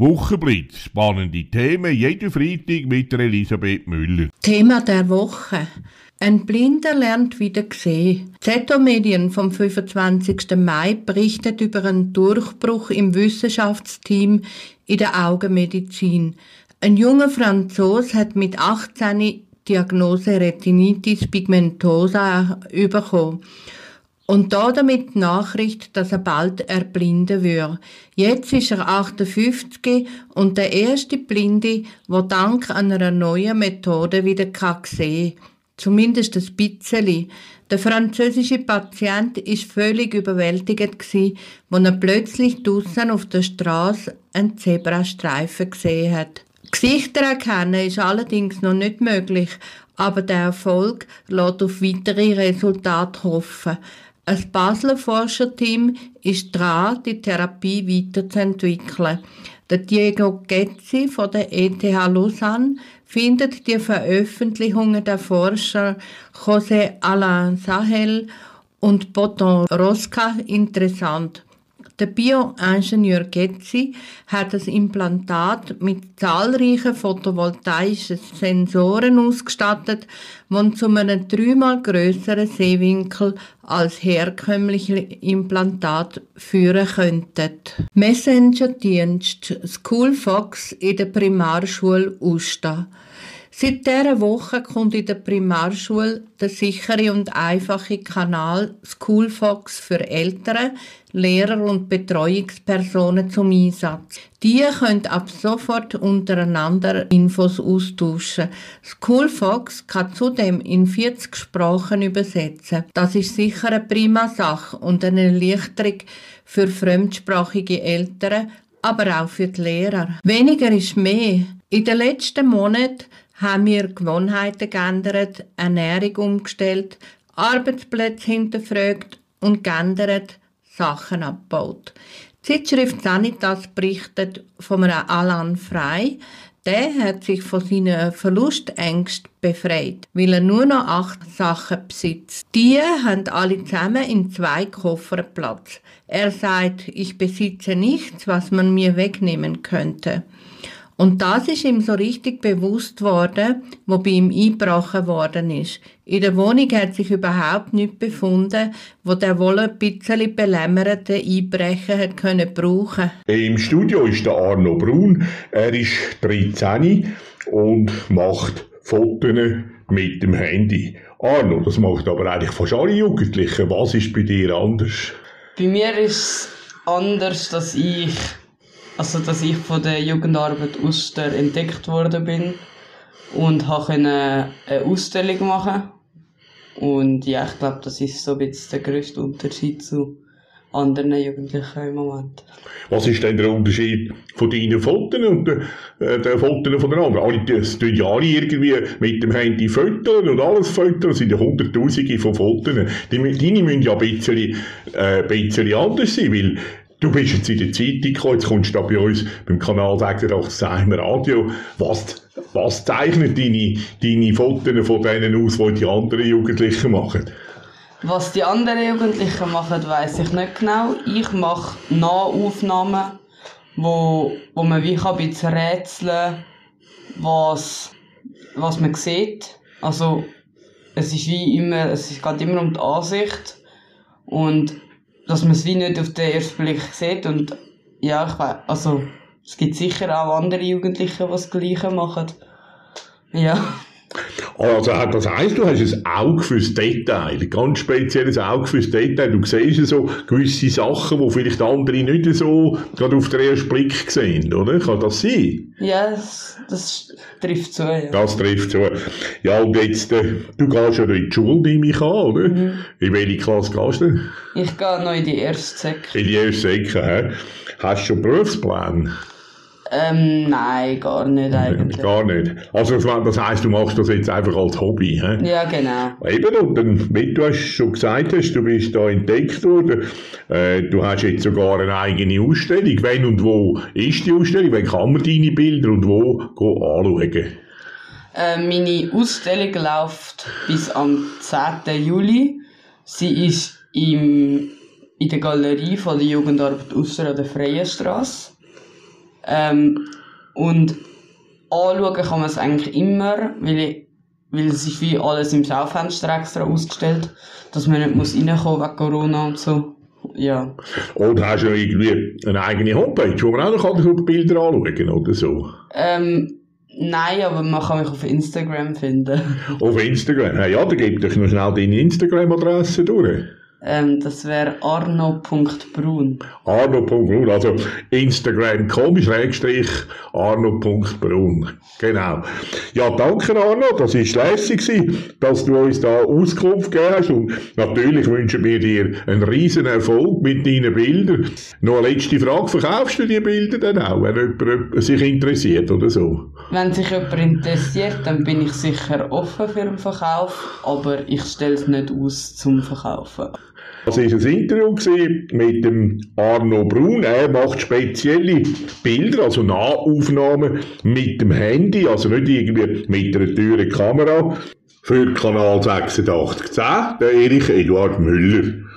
Wochenblitz. Spannende Themen, jeden Freitag mit Elisabeth Müller. Thema der Woche. Ein Blinder lernt wieder sehen. ZO Medien vom 25. Mai berichtet über einen Durchbruch im Wissenschaftsteam in der Augenmedizin. Ein junger Franzos hat mit 18 Diagnose Retinitis pigmentosa bekommen. Und da damit die Nachricht, dass er bald erblinden würde. Jetzt ist er 58 und der erste Blinde, der dank einer neuen Methode wieder sehen kann. Zumindest ein bisschen. Der französische Patient ist völlig überwältigt als er plötzlich draussen auf der Straße einen Zebrastreifen gesehen hat. Gesichter erkennen ist allerdings noch nicht möglich, aber der Erfolg lässt auf weitere Resultate hoffen. Ein Basler Forscherteam ist dran, die Therapie weiterzuentwickeln. Der Diego Getzi von der ETH Lausanne findet die Veröffentlichungen der Forscher José Alain Sahel und Boton Rosca interessant. Der Bioingenieur Getzi hat das Implantat mit zahlreichen photovoltaischen Sensoren ausgestattet, die zu einem dreimal größeren Sehwinkel als herkömmliche Implantat führen könnten. Messenger-Dienst Schoolfox in der Primarschule Usta. Seit dieser Woche kommt in der Primarschule der sichere und einfache Kanal Schoolfox für Eltern, Lehrer und Betreuungspersonen zum Einsatz. Die können ab sofort untereinander Infos austauschen. Schoolfox kann zudem in 40 Sprachen übersetzen. Das ist sicher eine prima Sache und eine Erleichterung für fremdsprachige Eltern, aber auch für die Lehrer. Weniger ist mehr. In den letzten Monaten haben wir Gewohnheiten geändert, Ernährung umgestellt, Arbeitsplätze hinterfragt und geändert, Sachen abgebaut. Die Zeitschrift Sanitas berichtet von einem Alan Frey, der hat sich von seinen Verlustängsten befreit, weil er nur noch acht Sachen besitzt. Die haben alle zusammen in zwei Koffern Platz. Er sagt, ich besitze nichts, was man mir wegnehmen könnte. Und das ist ihm so richtig bewusst worden, wo bei ihm eingebrochen worden ist. In der Wohnung hat sich überhaupt nichts befunden, wo der wohl ein bisschen belämmerte Einbrecher hat können brauchen. Im Studio ist der Arno Brun. Er ist 13 und macht Fotos mit dem Handy. Arno, das macht aber eigentlich fast alle Jugendlichen. Was ist bei dir anders? Bei mir ist es anders, dass ich also dass ich von der Jugendarbeit Uster entdeckt worden bin und habe eine Ausstellung machen und ja, ich glaube, das ist so ein der grösste Unterschied zu anderen Jugendlichen im Moment. Was ist denn der Unterschied von deinen Fotos und den, äh, den Fotos von den anderen? Alle, das tun ja alle irgendwie mit dem Handy Fotos und alles Fotos, das sind ja Hunderttausende von Fotos. Die, deine müssen ja ein bisschen, äh, bisschen anders sein, weil Du bist jetzt in der Zeitung gekommen, jetzt kommst du bei uns beim Kanal 86 im Radio. Was, was zeichnet deine, deine Fotos von denen aus, die die anderen Jugendlichen machen? Was die anderen Jugendlichen machen, weiß ich nicht genau. Ich mache Nahaufnahmen, wo, wo man wie ein bisschen rätseln was, was man sieht. Also, es ist wie immer, es geht immer um die Ansicht. Und dass man es wie nicht auf den ersten Blick sieht. Und ja, ich weiß, also es gibt sicher auch andere Jugendliche, die das Gleiche machen. Ja. Also, das heisst, du hast ein Auge fürs Detail, ein ganz spezielles Auge fürs Detail. Du siehst so gewisse Sachen, die vielleicht andere nicht so gerade auf den ersten Blick sehen, oder? Kann das sein? Ja, das, das trifft zu, ja. Das trifft zu. Ja, und jetzt, äh, du gehst ja noch in die Schule, nehme ich an, oder? Mhm. In welche Klasse gehst du? Ich gehe noch in die erste Säcke. In die erste Säcke, hä? Hast du schon Berufspläne? Ähm, nein, gar nicht eigentlich. Gar nicht. Also das heisst, du machst das jetzt einfach als Hobby, hä? Ja, genau. Eben, und dann, wie du hast schon gesagt hast, du bist da entdeckt worden, äh, du hast jetzt sogar eine eigene Ausstellung. Wenn und wo ist die Ausstellung? Wann kann man deine Bilder und wo anschauen? Äh, meine Ausstellung läuft bis am 10. Juli. Sie ist im, in der Galerie von der Jugendarbeit Ausser an der Freien Straße. Ähm, und anschauen kann man es eigentlich immer, weil, ich, weil es ist wie alles im Schaufenster extra ausgestellt, dass man nicht muss reinkommen wegen Corona und so. Ja. Oder hast du noch irgendwie eine eigene Homepage, wo man auch noch Bilder anschauen kann oder so? Ähm, nein, aber man kann mich auf Instagram finden. Auf Instagram? Ja, ja dann gib doch noch schnell deine Instagram-Adresse durch. Ähm, das wäre arno.brun. Arno.brun, also Instagram.com schrägstrich arno.brun. Genau. Ja, danke Arno, das war lässig, dass du uns da Auskunft gegeben hast und natürlich wünschen wir dir einen riesen Erfolg mit deinen Bildern. Noch eine letzte Frage, verkaufst du die Bilder dann auch, wenn jemand sich interessiert oder so? Wenn sich jemand interessiert, dann bin ich sicher offen für den Verkauf, aber ich stelle es nicht aus zum Verkaufen. Das war ein Interview mit dem Arno Brun. Er macht spezielle Bilder, also Nahaufnahmen mit dem Handy, also nicht irgendwie mit einer teuren Kamera. Für Kanal 8610, der Erich Eduard Müller.